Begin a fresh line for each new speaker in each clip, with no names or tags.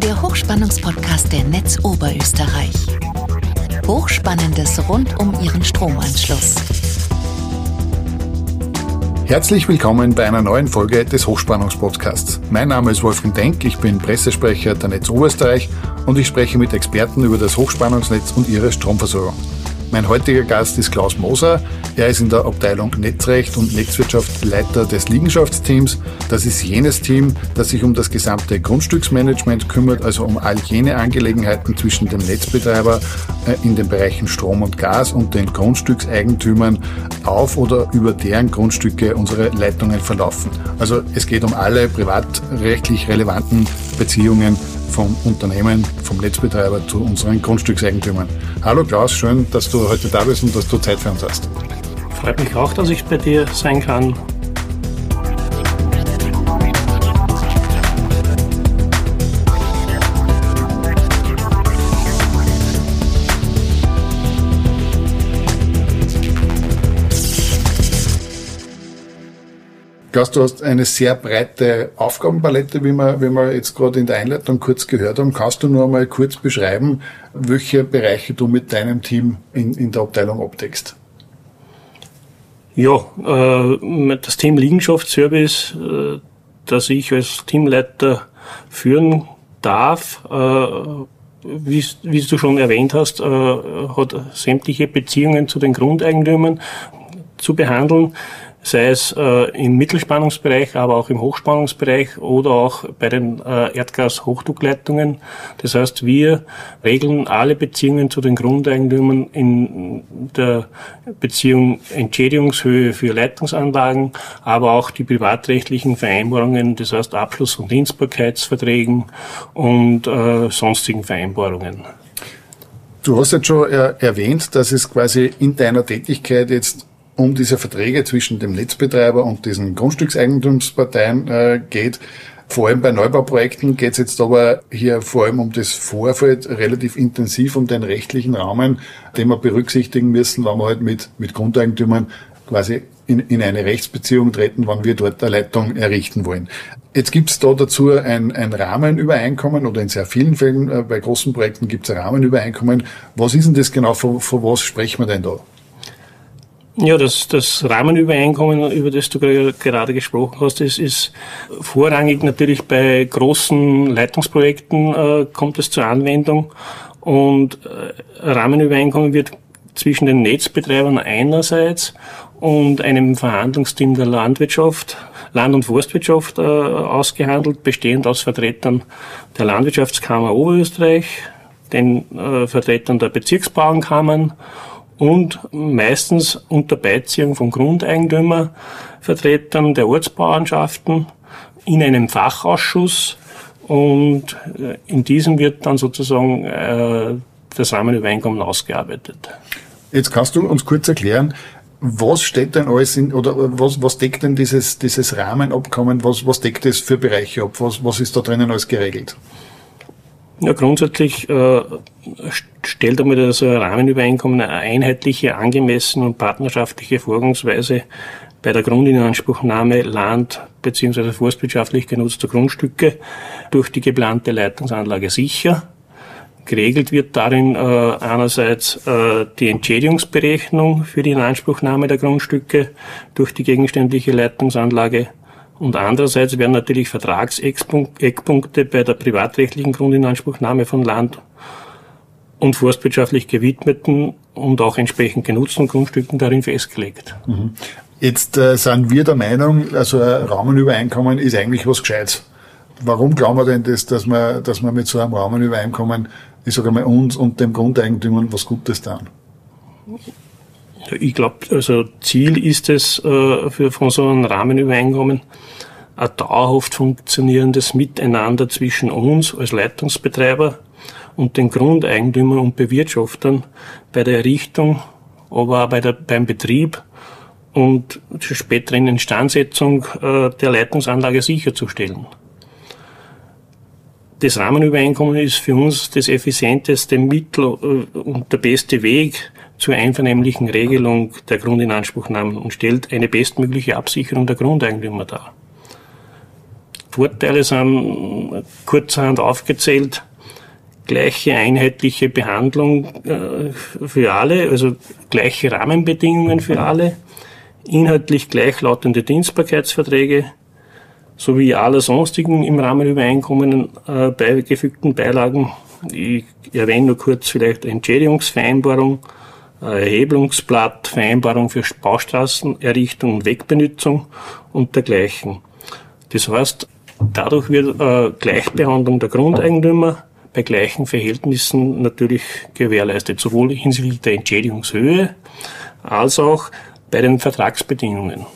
der Hochspannungspodcast der Netz Oberösterreich. Hochspannendes rund um Ihren Stromanschluss.
Herzlich willkommen bei einer neuen Folge des Hochspannungspodcasts. Mein Name ist Wolfgang Denk, ich bin Pressesprecher der Netz Oberösterreich und ich spreche mit Experten über das Hochspannungsnetz und ihre Stromversorgung. Mein heutiger Gast ist Klaus Moser. Er ist in der Abteilung Netzrecht und Netzwirtschaft Leiter des Liegenschaftsteams. Das ist jenes Team, das sich um das gesamte Grundstücksmanagement kümmert, also um all jene Angelegenheiten zwischen dem Netzbetreiber äh, in den Bereichen Strom und Gas und den Grundstückseigentümern auf oder über deren Grundstücke unsere Leitungen verlaufen. Also es geht um alle privatrechtlich relevanten Beziehungen vom Unternehmen, vom Netzbetreiber zu unseren Grundstückseigentümern. Hallo Klaus, schön, dass du heute da bist und dass du Zeit für uns hast.
Freut mich auch, dass ich bei dir sein kann.
Klaus, du hast eine sehr breite Aufgabenpalette, wie wir, wie wir jetzt gerade in der Einleitung kurz gehört haben. Kannst du nur einmal kurz beschreiben, welche Bereiche du mit deinem Team in, in der Abteilung abdeckst?
Ja, äh, das Team Liegenschaftsservice, äh, das ich als Teamleiter führen darf, äh, wie, du schon erwähnt hast, hat sämtliche Beziehungen zu den Grundeigentümern zu behandeln sei es äh, im Mittelspannungsbereich, aber auch im Hochspannungsbereich oder auch bei den äh, Erdgas-Hochdruckleitungen. Das heißt, wir regeln alle Beziehungen zu den Grundeigentümern in der Beziehung Entschädigungshöhe für Leitungsanlagen, aber auch die privatrechtlichen Vereinbarungen, das heißt Abschluss von Dienstbarkeitsverträgen und äh, sonstigen Vereinbarungen.
Du hast jetzt schon erwähnt, dass es quasi in deiner Tätigkeit jetzt um diese Verträge zwischen dem Netzbetreiber und diesen Grundstückseigentumsparteien äh, geht. Vor allem bei Neubauprojekten geht es jetzt aber hier vor allem um das Vorfeld relativ intensiv um den rechtlichen Rahmen, den wir berücksichtigen müssen, wenn wir halt mit, mit Grundeigentümern quasi in, in eine Rechtsbeziehung treten, wann wir dort eine Leitung errichten wollen. Jetzt gibt es da dazu ein, ein Rahmenübereinkommen oder in sehr vielen Fällen äh, bei großen Projekten gibt es ein Rahmenübereinkommen. Was ist denn das genau? Von, von was sprechen wir denn da?
Ja, das, das Rahmenübereinkommen, über das du gerade gesprochen hast, ist, ist vorrangig natürlich bei großen Leitungsprojekten äh, kommt es zur Anwendung. Und äh, Rahmenübereinkommen wird zwischen den Netzbetreibern einerseits und einem Verhandlungsteam der Landwirtschaft, Land- und Forstwirtschaft äh, ausgehandelt, bestehend aus Vertretern der Landwirtschaftskammer Oberösterreich, den äh, Vertretern der Bezirksbauernkammern und meistens unter Beiziehung von Grundeigentümervertretern der Ortsbauernschaften in einem Fachausschuss und äh, in diesem wird dann sozusagen äh, das Rahmenübereinkommen ausgearbeitet.
Jetzt kannst du uns kurz erklären, was steht denn alles in, oder was, was deckt denn dieses, dieses Rahmenabkommen, was, was deckt es für Bereiche ab, was, was ist da drinnen alles geregelt?
Ja, grundsätzlich äh, stellt einmal das Rahmenübereinkommen eine einheitliche, angemessene und partnerschaftliche Vorgangsweise bei der Grundinanspruchnahme Land- bzw. forstwirtschaftlich genutzter Grundstücke durch die geplante Leitungsanlage sicher. Geregelt wird darin äh, einerseits äh, die Entschädigungsberechnung für die Inanspruchnahme der Grundstücke durch die gegenständliche Leitungsanlage und andererseits werden natürlich Vertragseckpunkte bei der privatrechtlichen Grundinanspruchnahme von Land und forstwirtschaftlich gewidmeten und auch entsprechend genutzten Grundstücken darin festgelegt.
Mhm. Jetzt äh, sind wir der Meinung, also ein Rahmenübereinkommen ist eigentlich was Gescheites. Warum glauben wir denn das, dass wir, dass wir mit so einem Rahmenübereinkommen, ich sage mal, uns und dem Grundeigentümer was Gutes tun?
Ich glaube, also Ziel ist es äh, für von so einem Rahmenübereinkommen ein dauerhaft funktionierendes Miteinander zwischen uns als Leitungsbetreiber und den Grundeigentümern und Bewirtschaftern bei der Errichtung, aber auch bei der, beim Betrieb und zur späteren Instandsetzung äh, der Leitungsanlage sicherzustellen. Das Rahmenübereinkommen ist für uns das effizienteste Mittel äh, und der beste Weg, zur einvernehmlichen Regelung der Grundinanspruchnahme und stellt eine bestmögliche Absicherung der Grundeigentümer dar. Vorteile sind kurzerhand aufgezählt. Gleiche einheitliche Behandlung äh, für alle, also gleiche Rahmenbedingungen für alle, inhaltlich gleichlautende Dienstbarkeitsverträge sowie alle sonstigen im Rahmenübereinkommen äh, beigefügten Beilagen. Ich erwähne nur kurz vielleicht Entschädigungsvereinbarung, Erhebungsblatt, Vereinbarung für Baustraßenerrichtung und Wegbenutzung und dergleichen. Das heißt, dadurch wird äh, Gleichbehandlung der Grundeigentümer bei gleichen Verhältnissen natürlich gewährleistet, sowohl hinsichtlich der Entschädigungshöhe als auch bei den Vertragsbedingungen.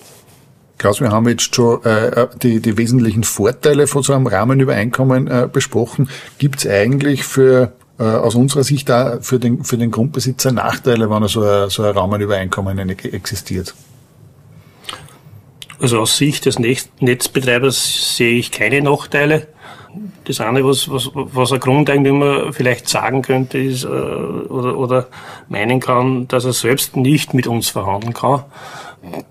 Klaus, wir haben jetzt schon äh, die, die wesentlichen Vorteile von so einem Rahmenübereinkommen äh, besprochen. Gibt es eigentlich für äh, aus unserer Sicht da für den, für den Grundbesitzer Nachteile, wenn er so ein, so ein Rahmenübereinkommen existiert?
Also aus Sicht des Netzbetreibers sehe ich keine Nachteile. Das eine, was, was, was ein Grundeigentümer vielleicht sagen könnte, ist, äh, oder, oder meinen kann, dass er selbst nicht mit uns verhandeln kann.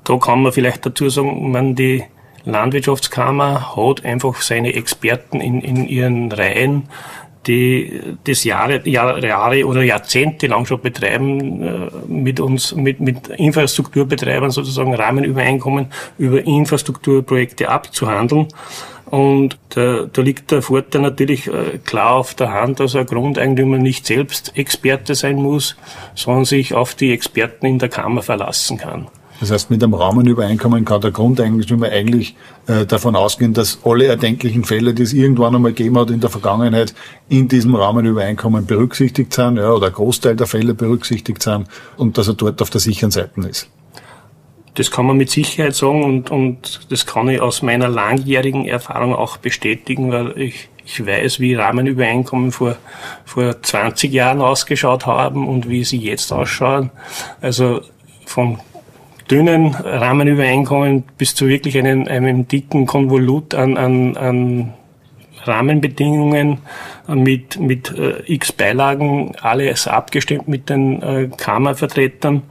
Da kann man vielleicht dazu sagen, man die Landwirtschaftskammer hat einfach seine Experten in, in ihren Reihen, die das Jahre, Jahre oder Jahrzehnte lang schon betreiben, äh, mit uns, mit, mit Infrastrukturbetreibern sozusagen Rahmenübereinkommen über Infrastrukturprojekte abzuhandeln. Und da, da liegt der Vorteil natürlich äh, klar auf der Hand, dass ein Grundeigentümer nicht selbst Experte sein muss, sondern sich auf die Experten in der Kammer verlassen kann.
Das heißt, mit einem Rahmenübereinkommen kann der Grundeigentümer eigentlich äh, davon ausgehen, dass alle erdenklichen Fälle, die es irgendwann einmal gegeben hat in der Vergangenheit, in diesem Rahmenübereinkommen berücksichtigt sind, ja, oder Großteil der Fälle berücksichtigt sind und dass er dort auf der sicheren Seite ist.
Das kann man mit Sicherheit sagen und, und das kann ich aus meiner langjährigen Erfahrung auch bestätigen, weil ich, ich weiß, wie Rahmenübereinkommen vor, vor 20 Jahren ausgeschaut haben und wie sie jetzt ausschauen. Also von dünnen Rahmenübereinkommen bis zu wirklich einem, einem dicken Konvolut an, an, an Rahmenbedingungen mit, mit äh, x Beilagen, alles abgestimmt mit den äh, Kammervertretern.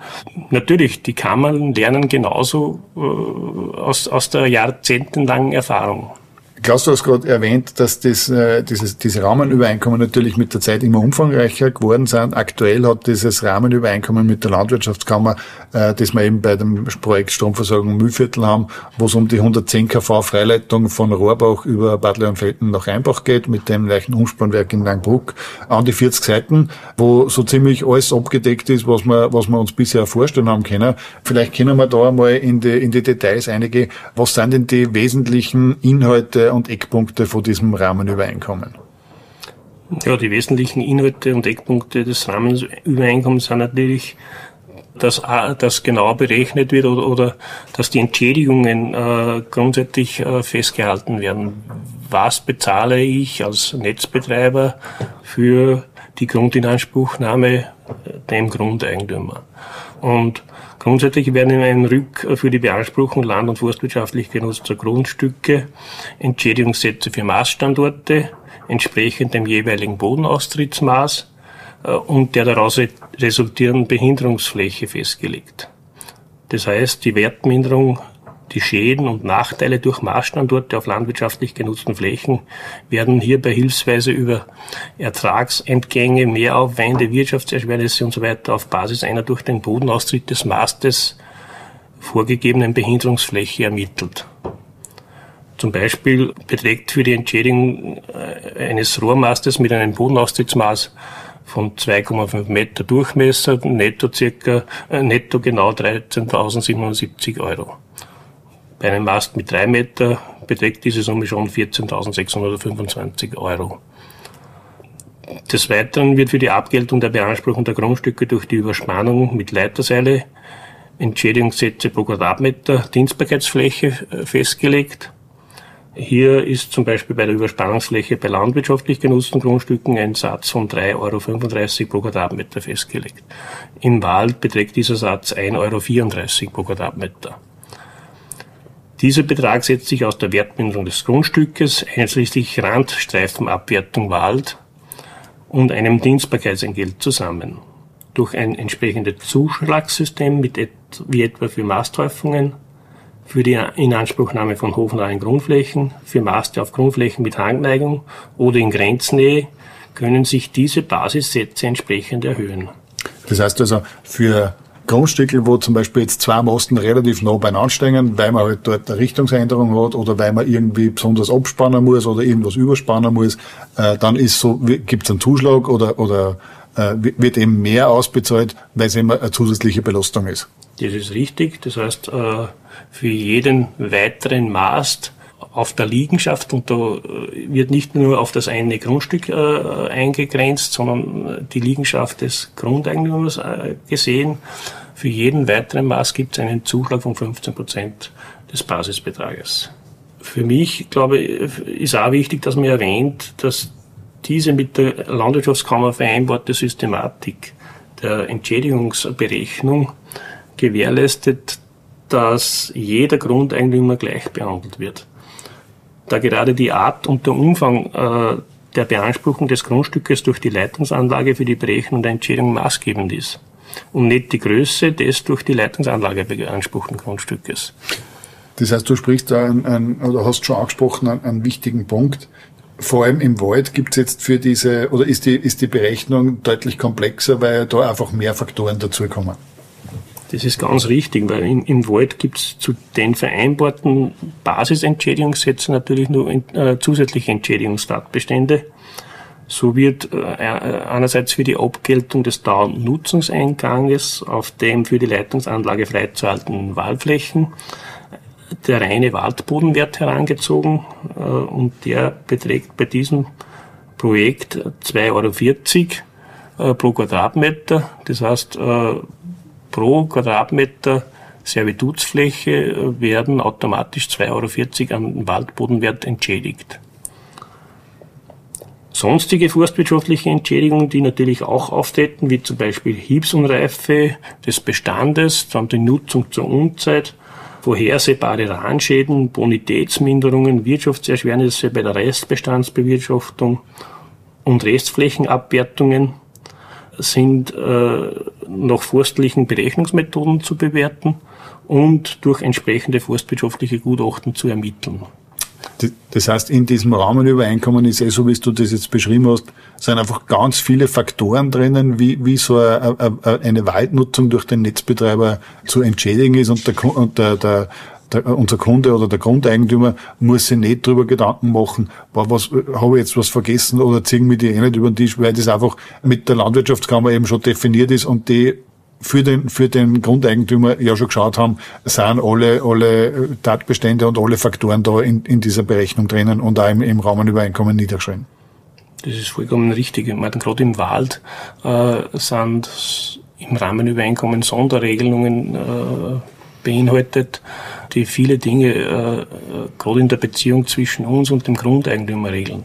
Natürlich, die Kammern lernen genauso äh, aus, aus der jahrzehntelangen Erfahrung.
Klaus, du hast gerade erwähnt, dass das, äh, dieses, diese Rahmenübereinkommen natürlich mit der Zeit immer umfangreicher geworden sind. Aktuell hat dieses Rahmenübereinkommen mit der Landwirtschaftskammer, äh, das wir eben bei dem Projekt Stromversorgung Mühlviertel haben, wo es um die 110 kV Freileitung von Rohrbach über Bad Leonfelden nach Rheinbach geht, mit dem leichten Umspannwerk in Langbruck, an die 40 Seiten, wo so ziemlich alles abgedeckt ist, was wir, was wir uns bisher vorstellen haben können. Vielleicht können wir da einmal in die, in die Details einige. Was sind denn die wesentlichen Inhalte und Eckpunkte von diesem Rahmenübereinkommen?
Ja, die wesentlichen Inhalte und Eckpunkte des Rahmenübereinkommens sind natürlich, dass, dass genau berechnet wird oder, oder dass die Entschädigungen äh, grundsätzlich äh, festgehalten werden. Was bezahle ich als Netzbetreiber für die Grundinanspruchnahme dem Grundeigentümer? Und Grundsätzlich werden in einem Rück für die Beanspruchung land- und forstwirtschaftlich genutzter Grundstücke Entschädigungssätze für Maßstandorte entsprechend dem jeweiligen Bodenaustrittsmaß äh, und der daraus resultierenden Behinderungsfläche festgelegt. Das heißt, die Wertminderung die Schäden und Nachteile durch Maßstandorte auf landwirtschaftlich genutzten Flächen werden hierbei hilfsweise über Ertragsentgänge, Mehraufwände, Wirtschaftserschwernisse weiter auf Basis einer durch den Bodenaustritt des Mastes vorgegebenen Behinderungsfläche ermittelt. Zum Beispiel beträgt für die Entschädigung äh, eines Rohrmastes mit einem Bodenaustrittsmaß von 2,5 Meter Durchmesser netto circa, äh, netto genau 13.770 Euro. Bei einem Mast mit drei Meter beträgt diese Summe schon 14.625 Euro. Des Weiteren wird für die Abgeltung der Beanspruchung der Grundstücke durch die Überspannung mit Leiterseile Entschädigungssätze pro Quadratmeter Dienstbarkeitsfläche äh, festgelegt. Hier ist zum Beispiel bei der Überspannungsfläche bei landwirtschaftlich genutzten Grundstücken ein Satz von 3,35 Euro pro Quadratmeter festgelegt. Im Wald beträgt dieser Satz 1,34 Euro pro Quadratmeter. Dieser Betrag setzt sich aus der Wertminderung des Grundstückes, einschließlich Randstreifenabwertung Wald und einem Dienstbarkeitsentgelt zusammen. Durch ein entsprechendes Zuschlagssystem mit et wie etwa für Masthäufungen, für die Inanspruchnahme von hofnahen Grundflächen, für Maste auf Grundflächen mit Hangneigung oder in Grenznähe können sich diese Basissätze entsprechend erhöhen.
Das heißt also, für Grundstücke, wo zum Beispiel jetzt zwei Masten relativ nah beieinander stehen, weil man halt dort eine Richtungsänderung hat oder weil man irgendwie besonders abspannen muss oder irgendwas überspannen muss, äh, dann ist so, gibt es einen Zuschlag oder, oder äh, wird eben mehr ausbezahlt, weil es immer eine zusätzliche Belastung ist.
Das ist richtig. Das heißt, äh, für jeden weiteren Mast auf der Liegenschaft und da äh, wird nicht nur auf das eine Grundstück äh, eingegrenzt, sondern die Liegenschaft des Grundeigentümers äh, gesehen. Für jeden weiteren Maß gibt es einen Zuschlag von 15 Prozent des Basisbetrages. Für mich, glaube ich, ist auch wichtig, dass man erwähnt, dass diese mit der Landwirtschaftskammer vereinbarte Systematik der Entschädigungsberechnung gewährleistet, dass jeder Grundeigentümer gleich behandelt wird da gerade die Art und der Umfang äh, der Beanspruchung des Grundstückes durch die Leitungsanlage für die Berechnung der Entschädigung maßgebend ist und nicht die Größe des durch die Leitungsanlage beanspruchten Grundstückes.
Das heißt, du sprichst da ein, ein, oder hast schon angesprochen einen, einen wichtigen Punkt. Vor allem im Wald gibt es jetzt für diese, oder ist die, ist die Berechnung deutlich komplexer, weil da einfach mehr Faktoren dazukommen?
Das ist ganz richtig, weil im, im Wald gibt es zu den vereinbarten Basisentschädigungssätzen natürlich nur äh, zusätzliche Entschädigungstatbestände. So wird äh, äh, einerseits für die Abgeltung des Dauernutzungseinganges auf dem für die Leitungsanlage freizuhaltenden Waldflächen der reine Waldbodenwert herangezogen äh, und der beträgt bei diesem Projekt 2,40 Euro äh, pro Quadratmeter. Das heißt, äh, pro Quadratmeter Servitutsfläche werden automatisch 2,40 Euro an Waldbodenwert entschädigt. Sonstige forstwirtschaftliche Entschädigungen, die natürlich auch auftreten, wie zum Beispiel Hiebsunreife des Bestandes, dann die Nutzung zur Unzeit, vorhersehbare Rahnschäden, Bonitätsminderungen, Wirtschaftserschwernisse bei der Restbestandsbewirtschaftung und Restflächenabwertungen sind äh, nach forstlichen Berechnungsmethoden zu bewerten und durch entsprechende forstwirtschaftliche Gutachten zu ermitteln.
Das heißt, in diesem Rahmenübereinkommen ist eh so, wie du das jetzt beschrieben hast, sind einfach ganz viele Faktoren drinnen, wie, wie so eine, eine Waldnutzung durch den Netzbetreiber zu entschädigen ist und der, und der, der der, unser Kunde oder der Grundeigentümer muss sich nicht drüber Gedanken machen, was, habe ich jetzt was vergessen oder ziehen mir die eh nicht über den Tisch, weil das einfach mit der Landwirtschaftskammer eben schon definiert ist und die für den, für den Grundeigentümer ja schon geschaut haben, sind alle, alle Tatbestände und alle Faktoren da in, in dieser Berechnung drinnen und auch im, im Rahmenübereinkommen niedergeschrieben.
Das ist vollkommen richtig. Ich meine, gerade im Wald äh, sind im Rahmenübereinkommen Sonderregelungen äh, beinhaltet, die viele Dinge äh, gerade in der Beziehung zwischen uns und dem Grundeigentümer regeln.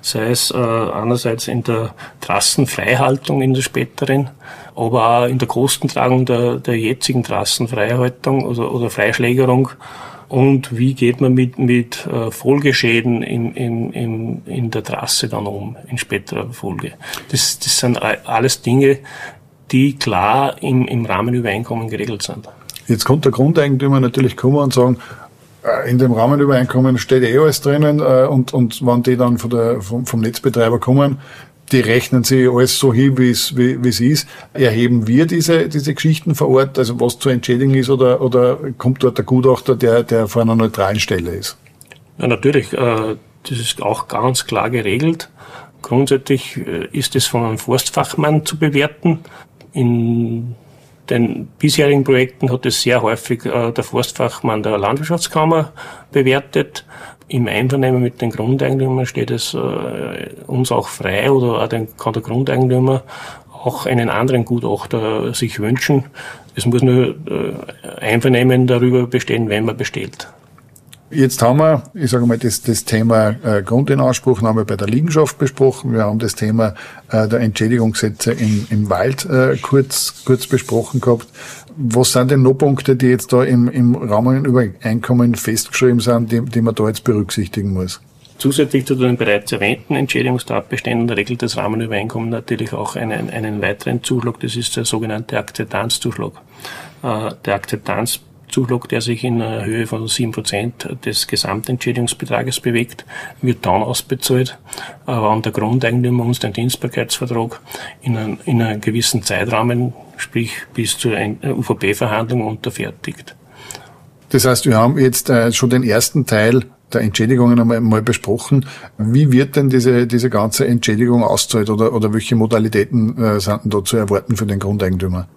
Sei es äh, einerseits in der Trassenfreihaltung in der späteren, aber auch in der Kostentragung der, der jetzigen Trassenfreihaltung oder, oder Freischlägerung und wie geht man mit, mit äh, Folgeschäden in, in, in, in der Trasse dann um, in späterer Folge. Das, das sind alles Dinge, die klar im, im Rahmenübereinkommen geregelt sind.
Jetzt kommt der Grundeigentümer natürlich kommen und sagen, äh, in dem Rahmenübereinkommen steht eh alles drinnen äh, und, und wenn die dann von der, vom, vom Netzbetreiber kommen, die rechnen sie alles so hin, wie es, wie, wie es ist. Erheben wir diese, diese Geschichten vor Ort, also was zu entschädigen ist, oder, oder kommt dort der Gutachter, der, der vor einer neutralen Stelle ist?
Ja, natürlich. Äh, das ist auch ganz klar geregelt. Grundsätzlich ist es von einem Forstfachmann zu bewerten. In den bisherigen Projekten hat es sehr häufig äh, der Forstfachmann der Landwirtschaftskammer bewertet. Im Einvernehmen mit den Grundeigentümern steht es äh, uns auch frei oder auch den, kann der Grundeigentümer auch einen anderen Gutachter sich wünschen. Es muss nur äh, Einvernehmen darüber bestehen, wenn man bestellt.
Jetzt haben wir, ich sage mal, das, das Thema äh, Grundinanspruchnahme bei der Liegenschaft besprochen. Wir haben das Thema äh, der Entschädigungssätze im, im Wald äh, kurz, kurz besprochen gehabt. Was sind denn noch Punkte, die jetzt da im, im Rahmenübereinkommen festgeschrieben sind, die, die man da jetzt berücksichtigen muss?
Zusätzlich zu den bereits erwähnten Entschädigungstatbeständen regelt das Rahmenübereinkommen natürlich auch einen, einen weiteren Zuschlag, das ist der sogenannte Akzeptanzzuschlag. Äh, der Akzeptanz Zuschlag, der sich in Höhe von 7% des Gesamtentschädigungsbetrages bewegt, wird dann ausbezahlt, wann der Grundeigentümer uns den Dienstbarkeitsvertrag in, einem, in einem gewissen Zeitrahmen, sprich bis zur UVP-Verhandlung unterfertigt.
Das heißt, wir haben jetzt äh, schon den ersten Teil der Entschädigungen einmal, mal besprochen. Wie wird denn diese, diese ganze Entschädigung auszahlt oder, oder welche Modalitäten äh, sind da zu erwarten für den Grundeigentümer?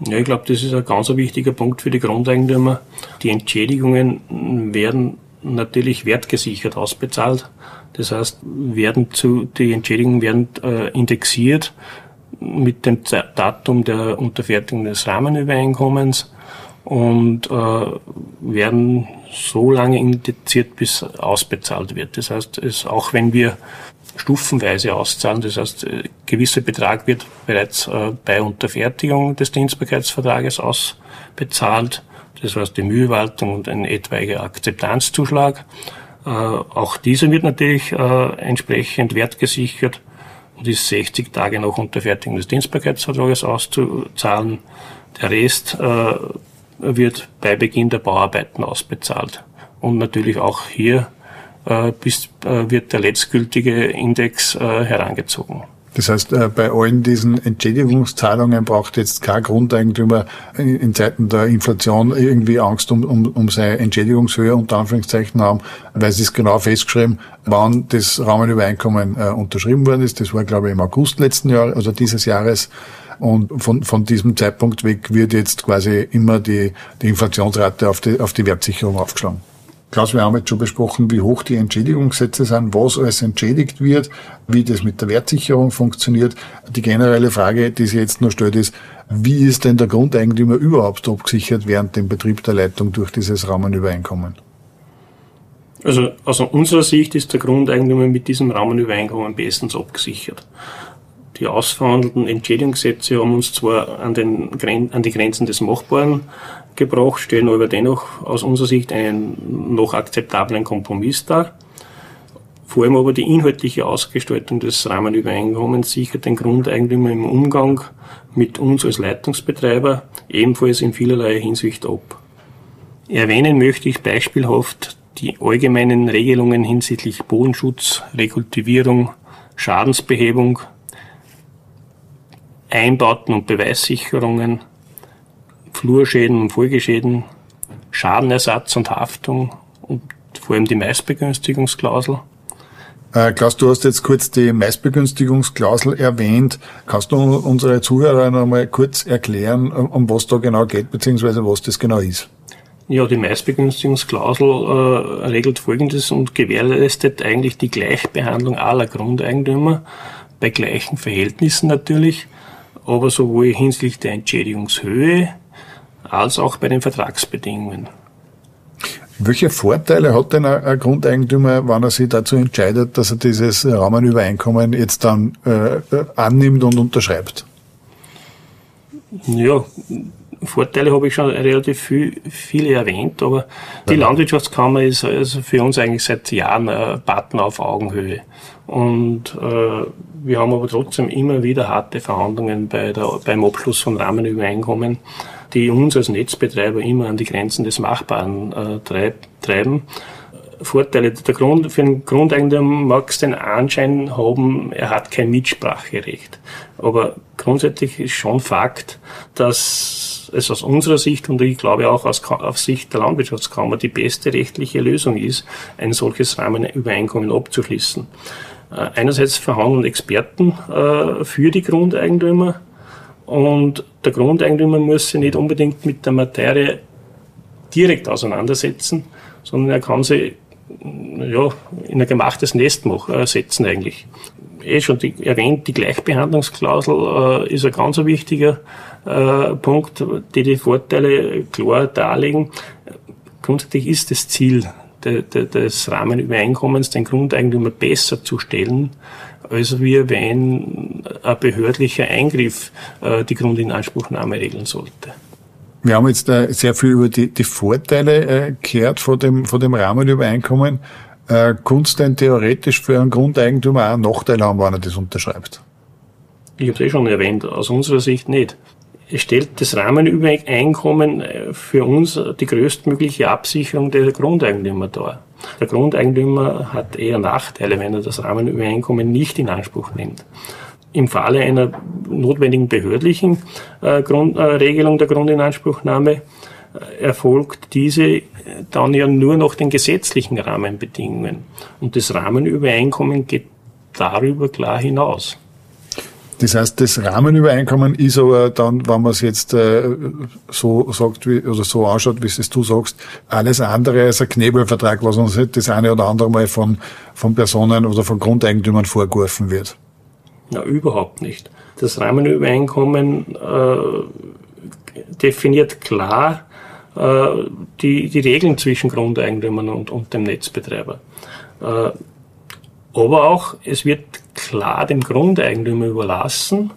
Ja, ich glaube, das ist ein ganz wichtiger Punkt für die Grundeigentümer. Die Entschädigungen werden natürlich wertgesichert ausbezahlt. Das heißt, werden zu, die Entschädigungen werden äh, indexiert mit dem Datum der Unterfertigung des Rahmenübereinkommens und äh, werden so lange indiziert, bis ausbezahlt wird. Das heißt, es, auch wenn wir stufenweise auszahlen, das heißt, ein äh, gewisser Betrag wird bereits äh, bei Unterfertigung des Dienstbarkeitsvertrages ausbezahlt, das heißt die Mühewaltung und ein etwaiger Akzeptanzzuschlag. Äh, auch dieser wird natürlich entsprechend wertgesichert und ist 60 Tage nach Unterfertigung des Dienstbarkeitsvertrages auszuzahlen. Der Rest wird bei Beginn der Bauarbeiten ausbezahlt. Und natürlich auch hier bis, äh, wird der letztgültige Index äh, herangezogen.
Das heißt, äh, bei allen diesen Entschädigungszahlungen braucht jetzt kein Grundeigentümer in Zeiten der Inflation irgendwie Angst um, um, um seine Entschädigungshöhe unter Anführungszeichen haben, weil es ist genau festgeschrieben, wann das Rahmenübereinkommen äh, unterschrieben worden ist. Das war, glaube ich, im August letzten Jahres, also dieses Jahres. Und von, von diesem Zeitpunkt weg wird jetzt quasi immer die, die Inflationsrate auf die, auf die Wertsicherung aufgeschlagen. Klaus, wir haben jetzt schon besprochen, wie hoch die Entschädigungssätze sind, was alles entschädigt wird, wie das mit der Wertsicherung funktioniert. Die generelle Frage, die sich jetzt noch stellt, ist, wie ist denn der Grundeigentümer überhaupt abgesichert während dem Betrieb der Leitung durch dieses Rahmenübereinkommen?
Also aus unserer Sicht ist der Grundeigentümer mit diesem Rahmenübereinkommen bestens abgesichert. Die ausverhandelten Entschädigungssätze haben uns zwar an, den, an die Grenzen des Machbaren gebracht, stellen aber dennoch aus unserer Sicht einen noch akzeptablen Kompromiss dar. Vor allem aber die inhaltliche Ausgestaltung des Rahmenübereinkommens sichert den Grundeigentümer im Umgang mit uns als Leitungsbetreiber ebenfalls in vielerlei Hinsicht ab. Erwähnen möchte ich beispielhaft die allgemeinen Regelungen hinsichtlich Bodenschutz, Rekultivierung, Schadensbehebung, Einbauten und Beweissicherungen, Flurschäden und Folgeschäden, Schadenersatz und Haftung und vor allem die Meistbegünstigungsklausel.
Äh, Klaus, du hast jetzt kurz die Meistbegünstigungsklausel erwähnt. Kannst du unsere Zuhörer noch mal kurz erklären, um was da genau geht, beziehungsweise was das genau ist?
Ja, die Meistbegünstigungsklausel äh, regelt Folgendes und gewährleistet eigentlich die Gleichbehandlung aller Grundeigentümer bei gleichen Verhältnissen natürlich, aber sowohl hinsichtlich der Entschädigungshöhe als auch bei den Vertragsbedingungen.
Welche Vorteile hat denn ein Grundeigentümer, wenn er sich dazu entscheidet, dass er dieses Rahmenübereinkommen jetzt dann äh, annimmt und unterschreibt?
Ja, Vorteile habe ich schon relativ viel, viele erwähnt, aber die ja. Landwirtschaftskammer ist also für uns eigentlich seit Jahren ein Partner auf Augenhöhe. Und äh, wir haben aber trotzdem immer wieder harte Verhandlungen bei der, beim Abschluss von Rahmenübereinkommen die uns als Netzbetreiber immer an die Grenzen des Machbaren äh, treib, treiben. Vorteile. Der Grund, für den Grundeigentümer mag es den Anschein haben, er hat kein Mitspracherecht. Aber grundsätzlich ist schon Fakt, dass es aus unserer Sicht und ich glaube auch aus, aus Sicht der Landwirtschaftskammer die beste rechtliche Lösung ist, ein solches Rahmenübereinkommen abzuschließen. Äh, einerseits verhandeln Experten äh, für die Grundeigentümer, und der Grundeigentümer muss sich nicht unbedingt mit der Materie direkt auseinandersetzen, sondern er kann sie ja, in ein gemachtes Nest äh, setzen eigentlich. Eh schon die, erwähnt, die Gleichbehandlungsklausel äh, ist ein ganz wichtiger äh, Punkt, die die Vorteile klar darlegen. Grundsätzlich ist das Ziel de, de, des Rahmenübereinkommens, den Grundeigentümer besser zu stellen, als wir, wenn ein behördlicher Eingriff äh, die Grundinanspruchnahme regeln sollte.
Wir haben jetzt äh, sehr viel über die, die Vorteile äh, gehört von dem, von dem Rahmenübereinkommen. Äh, Kunst denn theoretisch für einen Grundeigentümer auch einen Nachteil haben, wenn er das unterschreibt?
Ich habe es eh schon erwähnt, aus unserer Sicht nicht. Es stellt das Rahmenübereinkommen äh, für uns die größtmögliche Absicherung der Grundeigentümer dar. Der Grundeigentümer hat eher Nachteile, wenn er das Rahmenübereinkommen nicht in Anspruch nimmt. Im Falle einer notwendigen behördlichen äh, Grund, äh, Regelung der Grundinanspruchnahme äh, erfolgt diese dann ja nur nach den gesetzlichen Rahmenbedingungen. Und das Rahmenübereinkommen geht darüber klar hinaus.
Das heißt, das Rahmenübereinkommen ist aber dann, wenn man es jetzt äh, so sagt wie, oder so anschaut, wie es du sagst, alles andere als ein Knebelvertrag, was uns das eine oder andere Mal von, von Personen oder von Grundeigentümern vorgeworfen wird.
Na, überhaupt nicht. Das Rahmenübereinkommen äh, definiert klar äh, die, die Regeln zwischen Grundeigentümern und, und dem Netzbetreiber. Äh, aber auch, es wird klar dem Grundeigentümer überlassen,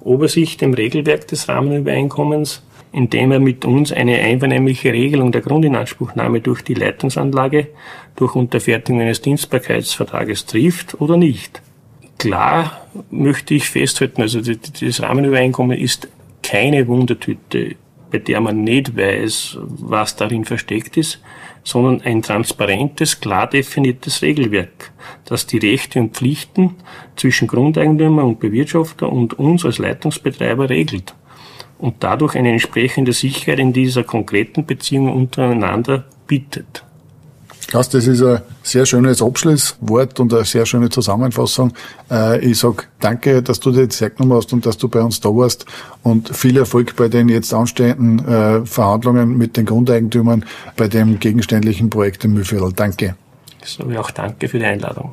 ob er sich dem Regelwerk des Rahmenübereinkommens, indem er mit uns eine einvernehmliche Regelung der Grundinanspruchnahme durch die Leitungsanlage durch Unterfertigung eines Dienstbarkeitsvertrages trifft oder nicht. Klar möchte ich festhalten, also das Rahmenübereinkommen ist keine Wundertüte, bei der man nicht weiß, was darin versteckt ist, sondern ein transparentes, klar definiertes Regelwerk, das die Rechte und Pflichten zwischen Grundeigentümer und Bewirtschafter und uns als Leitungsbetreiber regelt und dadurch eine entsprechende Sicherheit in dieser konkreten Beziehung untereinander bietet.
Klaus, das ist ein sehr schönes Abschlusswort und eine sehr schöne Zusammenfassung. Äh, ich sag danke, dass du dir Zeit genommen hast und dass du bei uns da warst und viel Erfolg bei den jetzt anstehenden äh, Verhandlungen mit den Grundeigentümern bei dem gegenständlichen Projekt im Mühlviertel. Danke.
Sage auch danke für die Einladung.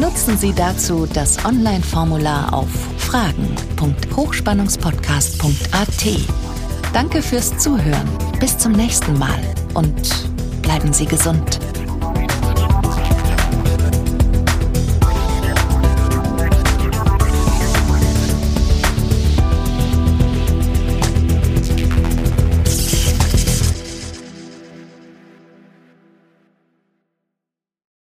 Nutzen Sie dazu das Online-Formular auf fragen.hochspannungspodcast.at. Danke fürs Zuhören. Bis zum nächsten Mal und bleiben Sie gesund.